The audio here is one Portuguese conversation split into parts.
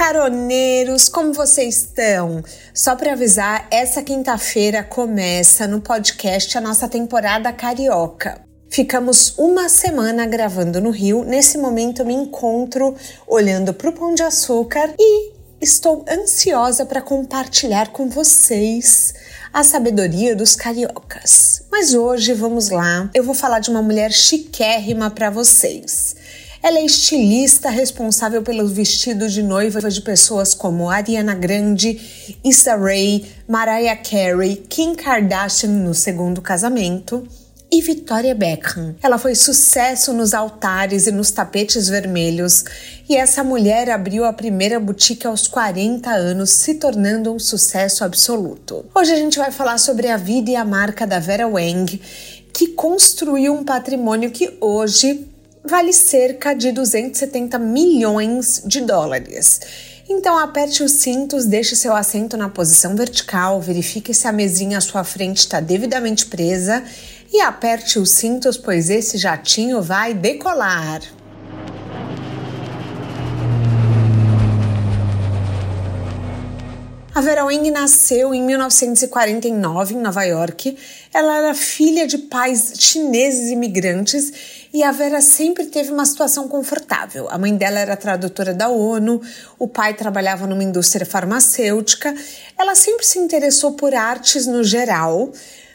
caroneiros, como vocês estão? Só para avisar, essa quinta-feira começa no podcast a nossa temporada carioca. Ficamos uma semana gravando no Rio. Nesse momento, me encontro olhando para o Pão de Açúcar e estou ansiosa para compartilhar com vocês a sabedoria dos cariocas. Mas hoje, vamos lá, eu vou falar de uma mulher chiquérrima para vocês. Ela é estilista responsável pelos vestidos de noiva de pessoas como Ariana Grande, Issa Rae, Mariah Carey, Kim Kardashian no segundo casamento e Victoria Beckham. Ela foi sucesso nos altares e nos tapetes vermelhos, e essa mulher abriu a primeira boutique aos 40 anos, se tornando um sucesso absoluto. Hoje a gente vai falar sobre a vida e a marca da Vera Wang, que construiu um patrimônio que hoje vale cerca de 270 milhões de dólares. Então aperte os cintos, deixe seu assento na posição vertical, verifique se a mesinha à sua frente está devidamente presa e aperte os cintos, pois esse jatinho vai decolar. A Vera Wang nasceu em 1949 em Nova York. Ela era filha de pais chineses imigrantes e a Vera sempre teve uma situação confortável. A mãe dela era tradutora da ONU, o pai trabalhava numa indústria farmacêutica. Ela sempre se interessou por artes no geral,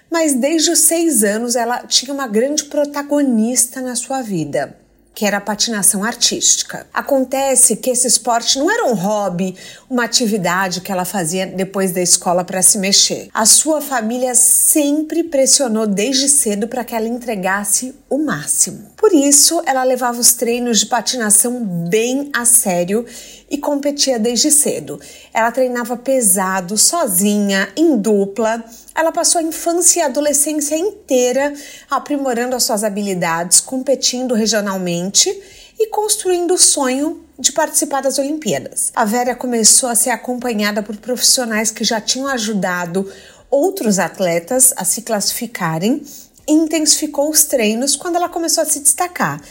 mas desde os seis anos ela tinha uma grande protagonista na sua vida que era a patinação artística. Acontece que esse esporte não era um hobby, uma atividade que ela fazia depois da escola para se mexer. A sua família sempre pressionou desde cedo para que ela entregasse o máximo. Por isso, ela levava os treinos de patinação bem a sério e competia desde cedo. Ela treinava pesado, sozinha, em dupla. Ela passou a infância e a adolescência inteira aprimorando as suas habilidades, competindo regionalmente e construindo o sonho de participar das Olimpíadas. A Vera começou a ser acompanhada por profissionais que já tinham ajudado outros atletas a se classificarem intensificou os treinos quando ela começou a se destacar.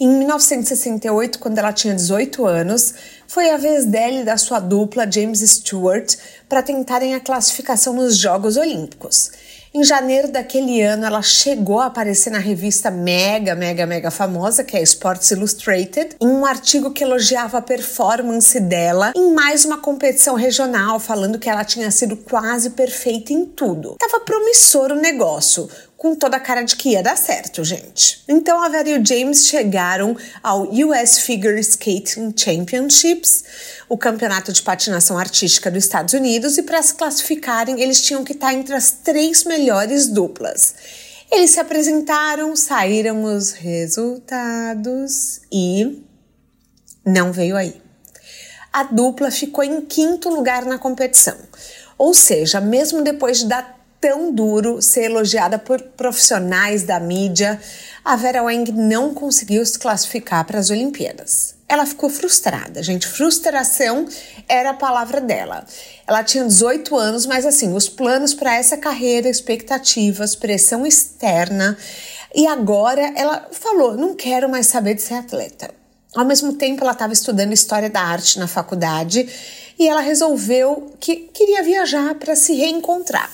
Em 1968, quando ela tinha 18 anos, foi a vez dela e da sua dupla James Stewart para tentarem a classificação nos Jogos Olímpicos. Em janeiro daquele ano, ela chegou a aparecer na revista mega, mega, mega famosa, que é Sports Illustrated, em um artigo que elogiava a performance dela em mais uma competição regional, falando que ela tinha sido quase perfeita em tudo. Tava promissor o negócio, com toda a cara de que ia dar certo, gente. Então a Vera e o James chegaram ao US Figure Skating Championships, o campeonato de patinação artística dos Estados Unidos, e para se classificarem eles tinham que estar entre as três melhores duplas. Eles se apresentaram, saíram os resultados e não veio aí. A dupla ficou em quinto lugar na competição. Ou seja, mesmo depois de dar tão duro ser elogiada por profissionais da mídia, a Vera Wang não conseguiu se classificar para as Olimpíadas. Ela ficou frustrada, gente. Frustração era a palavra dela. Ela tinha 18 anos, mas assim, os planos para essa carreira, expectativas, pressão externa. E agora ela falou: não quero mais saber de ser atleta. Ao mesmo tempo, ela estava estudando História da Arte na faculdade e ela resolveu que queria viajar para se reencontrar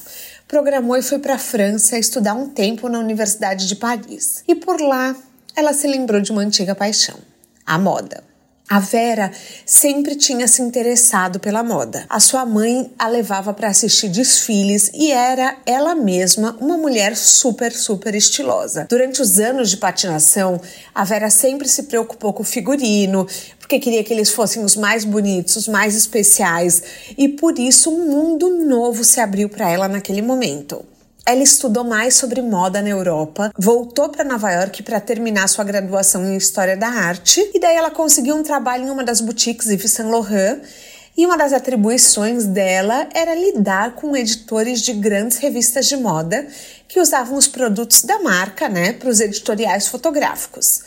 programou e foi para a França estudar um tempo na Universidade de Paris. E por lá, ela se lembrou de uma antiga paixão, a moda. A Vera sempre tinha se interessado pela moda. A sua mãe a levava para assistir desfiles e era ela mesma uma mulher super, super estilosa. Durante os anos de patinação, a Vera sempre se preocupou com o figurino, porque queria que eles fossem os mais bonitos, os mais especiais, e por isso um mundo novo se abriu para ela naquele momento. Ela estudou mais sobre moda na Europa, voltou para Nova York para terminar sua graduação em História da Arte e daí ela conseguiu um trabalho em uma das boutiques Yves Saint Laurent e uma das atribuições dela era lidar com editores de grandes revistas de moda que usavam os produtos da marca, né, para os editoriais fotográficos.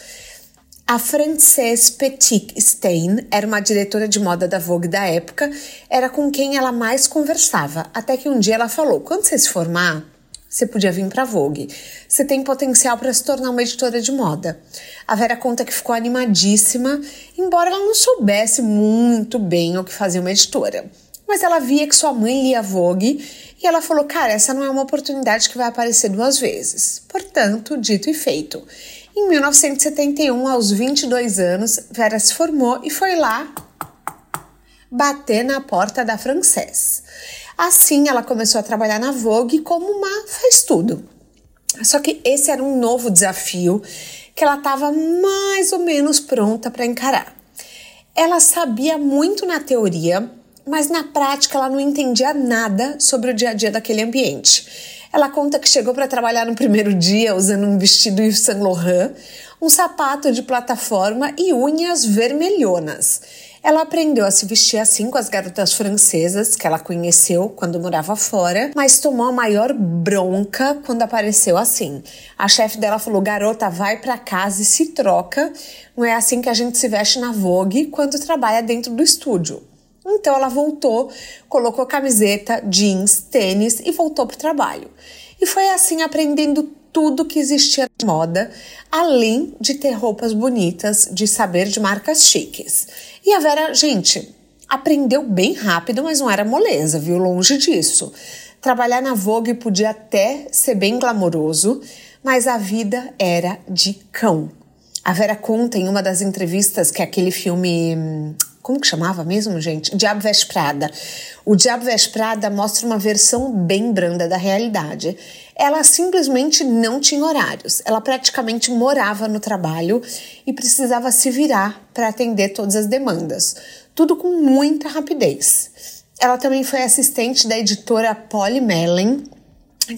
A Frances Petit Stein era uma diretora de moda da Vogue da época, era com quem ela mais conversava, até que um dia ela falou: "Quando você se formar, você podia vir para Vogue. Você tem potencial para se tornar uma editora de moda. A Vera conta que ficou animadíssima, embora ela não soubesse muito bem o que fazia uma editora. Mas ela via que sua mãe lia Vogue e ela falou: Cara, essa não é uma oportunidade que vai aparecer duas vezes. Portanto, dito e feito. Em 1971, aos 22 anos, Vera se formou e foi lá bater na porta da Frances. Assim, ela começou a trabalhar na Vogue como uma faz tudo. Só que esse era um novo desafio que ela estava mais ou menos pronta para encarar. Ela sabia muito na teoria, mas na prática ela não entendia nada sobre o dia a dia daquele ambiente. Ela conta que chegou para trabalhar no primeiro dia usando um vestido Yves Saint Laurent, um sapato de plataforma e unhas vermelhonas. Ela aprendeu a se vestir assim com as garotas francesas que ela conheceu quando morava fora, mas tomou a maior bronca quando apareceu assim. A chefe dela falou: "Garota, vai para casa e se troca. Não é assim que a gente se veste na Vogue quando trabalha dentro do estúdio." Então ela voltou, colocou camiseta, jeans, tênis e voltou para o trabalho. E foi assim aprendendo tudo que existia de moda, além de ter roupas bonitas, de saber de marcas chiques. E a Vera, gente, aprendeu bem rápido, mas não era moleza, viu? Longe disso. Trabalhar na Vogue podia até ser bem glamouroso, mas a vida era de cão. A Vera conta em uma das entrevistas que aquele filme hum, como que chamava mesmo, gente? Diabo Veste Prada. O Diabo Veste Prada mostra uma versão bem branda da realidade. Ela simplesmente não tinha horários. Ela praticamente morava no trabalho e precisava se virar para atender todas as demandas. Tudo com muita rapidez. Ela também foi assistente da editora Polly Mellon,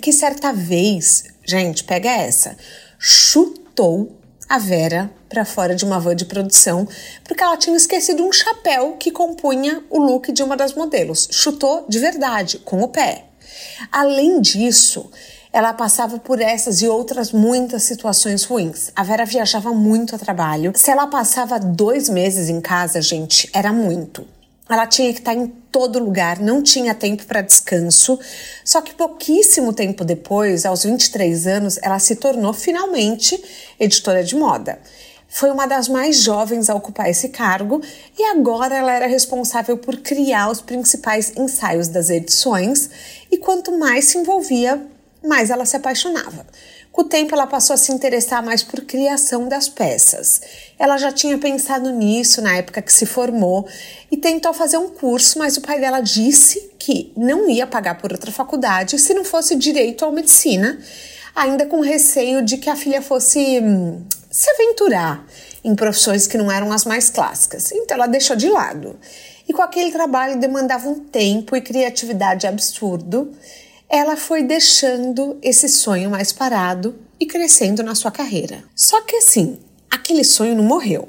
que certa vez, gente, pega essa, chutou a Vera para fora de uma van de produção porque ela tinha esquecido um chapéu que compunha o look de uma das modelos. Chutou de verdade, com o pé. Além disso, ela passava por essas e outras muitas situações ruins. A Vera viajava muito a trabalho. Se ela passava dois meses em casa, gente, era muito. Ela tinha que estar em todo lugar, não tinha tempo para descanso. Só que pouquíssimo tempo depois, aos 23 anos, ela se tornou finalmente editora de moda. Foi uma das mais jovens a ocupar esse cargo e agora ela era responsável por criar os principais ensaios das edições. E quanto mais se envolvia, mais ela se apaixonava. Com o tempo, ela passou a se interessar mais por criação das peças. Ela já tinha pensado nisso na época que se formou e tentou fazer um curso, mas o pai dela disse que não ia pagar por outra faculdade se não fosse direito ou medicina, ainda com receio de que a filha fosse hum, se aventurar em profissões que não eram as mais clássicas. Então ela deixou de lado. E com aquele trabalho demandava um tempo e criatividade absurdo ela foi deixando esse sonho mais parado e crescendo na sua carreira. Só que assim, aquele sonho não morreu.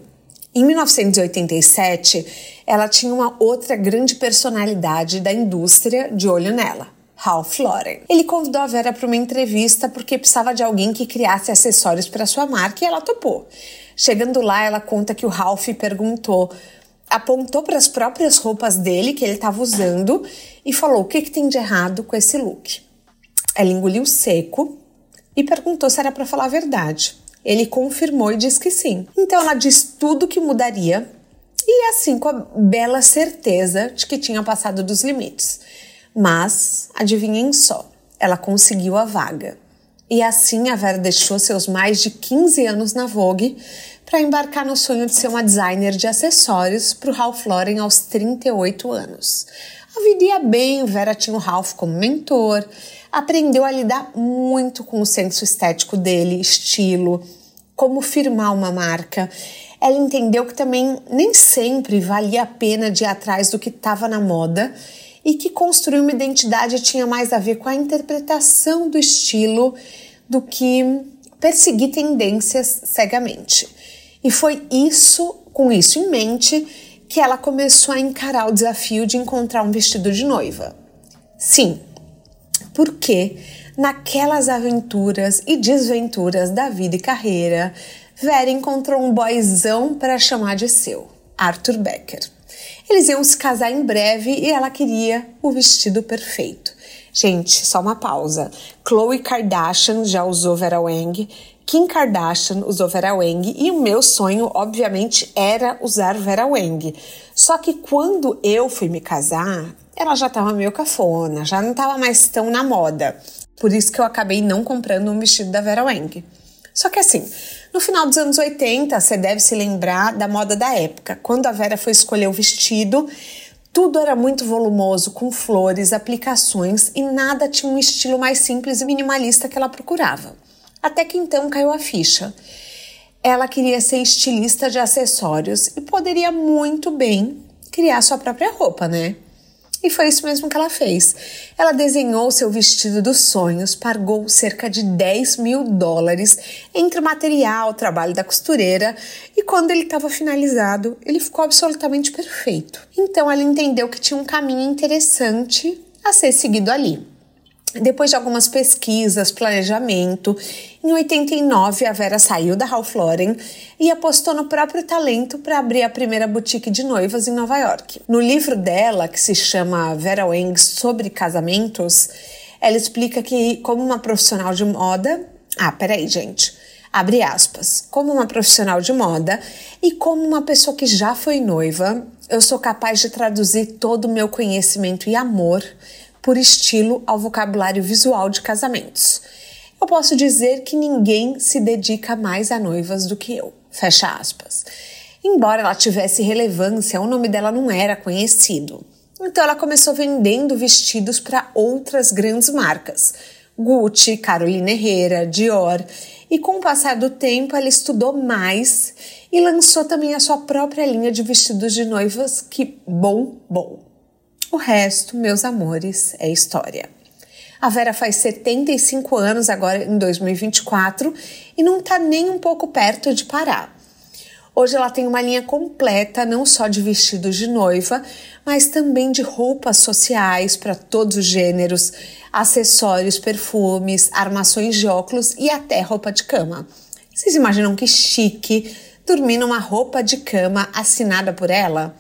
Em 1987, ela tinha uma outra grande personalidade da indústria de olho nela. Ralph Lauren. Ele convidou a Vera para uma entrevista porque precisava de alguém que criasse acessórios para sua marca e ela topou. Chegando lá, ela conta que o Ralph perguntou apontou para as próprias roupas dele que ele estava usando e falou: O que, que tem de errado com esse look? Ela engoliu seco e perguntou se era para falar a verdade. Ele confirmou e disse que sim. Então ela disse tudo que mudaria e assim com a bela certeza de que tinha passado dos limites. Mas, adivinhem só, ela conseguiu a vaga. E assim a Vera deixou seus mais de 15 anos na Vogue para embarcar no sonho de ser uma designer de acessórios para o Ralph Lauren aos 38 anos. A vida ia bem, Vera tinha o Ralph como mentor, aprendeu a lidar muito com o senso estético dele, estilo, como firmar uma marca. Ela entendeu que também nem sempre valia a pena de ir atrás do que estava na moda e que construir uma identidade tinha mais a ver com a interpretação do estilo do que perseguir tendências cegamente. E foi isso, com isso em mente, que ela começou a encarar o desafio de encontrar um vestido de noiva. Sim, porque naquelas aventuras e desventuras da vida e carreira, Vera encontrou um boyzão para chamar de seu, Arthur Becker. Eles iam se casar em breve e ela queria o vestido perfeito. Gente, só uma pausa. Khloe Kardashian já usou Vera Wang Kim Kardashian usou Vera Wang e o meu sonho, obviamente, era usar Vera Wang. Só que quando eu fui me casar, ela já estava meio cafona, já não estava mais tão na moda. Por isso que eu acabei não comprando um vestido da Vera Wang. Só que assim, no final dos anos 80, você deve se lembrar da moda da época. Quando a Vera foi escolher o vestido, tudo era muito volumoso, com flores, aplicações e nada tinha um estilo mais simples e minimalista que ela procurava. Até que então caiu a ficha. Ela queria ser estilista de acessórios e poderia muito bem criar sua própria roupa, né? E foi isso mesmo que ela fez. Ela desenhou seu vestido dos sonhos, pagou cerca de 10 mil dólares entre o material, o trabalho da costureira, e quando ele estava finalizado, ele ficou absolutamente perfeito. Então ela entendeu que tinha um caminho interessante a ser seguido ali. Depois de algumas pesquisas, planejamento, em 89 a Vera saiu da Ralph Lauren e apostou no próprio talento para abrir a primeira boutique de noivas em Nova York. No livro dela, que se chama Vera Wang sobre casamentos, ela explica que como uma profissional de moda, ah, peraí, gente. Abre aspas. Como uma profissional de moda e como uma pessoa que já foi noiva, eu sou capaz de traduzir todo o meu conhecimento e amor por estilo ao vocabulário visual de casamentos. Eu posso dizer que ninguém se dedica mais a noivas do que eu. Fecha aspas. Embora ela tivesse relevância, o nome dela não era conhecido. Então ela começou vendendo vestidos para outras grandes marcas, Gucci, Carolina Herrera, Dior, e com o passar do tempo ela estudou mais e lançou também a sua própria linha de vestidos de noivas que bom, bom. O resto, meus amores, é história. A Vera faz 75 anos agora em 2024 e não está nem um pouco perto de parar. Hoje ela tem uma linha completa não só de vestidos de noiva, mas também de roupas sociais para todos os gêneros, acessórios, perfumes, armações de óculos e até roupa de cama. Vocês imaginam que chique dormir numa roupa de cama assinada por ela?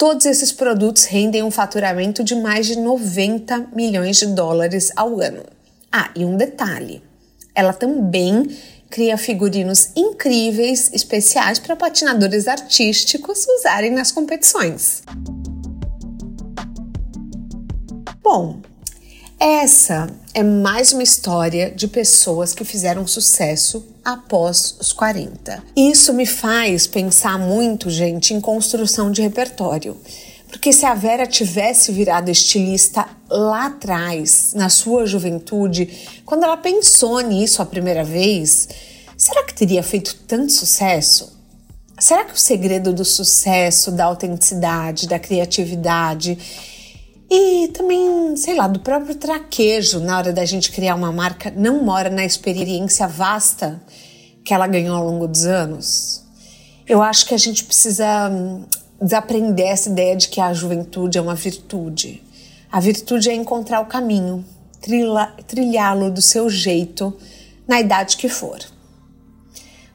Todos esses produtos rendem um faturamento de mais de 90 milhões de dólares ao ano. Ah, e um detalhe: ela também cria figurinos incríveis, especiais para patinadores artísticos usarem nas competições. Bom, essa é mais uma história de pessoas que fizeram sucesso após os 40. Isso me faz pensar muito, gente, em construção de repertório. Porque se a Vera tivesse virado estilista lá atrás, na sua juventude, quando ela pensou nisso a primeira vez, será que teria feito tanto sucesso? Será que o segredo do sucesso, da autenticidade, da criatividade e também, sei lá, do próprio traquejo na hora da gente criar uma marca não mora na experiência vasta que ela ganhou ao longo dos anos. Eu acho que a gente precisa hum, desaprender essa ideia de que a juventude é uma virtude. A virtude é encontrar o caminho, trilhá-lo do seu jeito, na idade que for.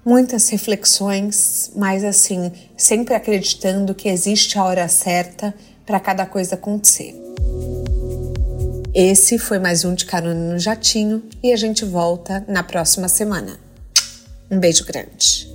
Muitas reflexões, mas assim, sempre acreditando que existe a hora certa para cada coisa acontecer. Esse foi mais um de Carona no Jatinho e a gente volta na próxima semana. Um beijo grande.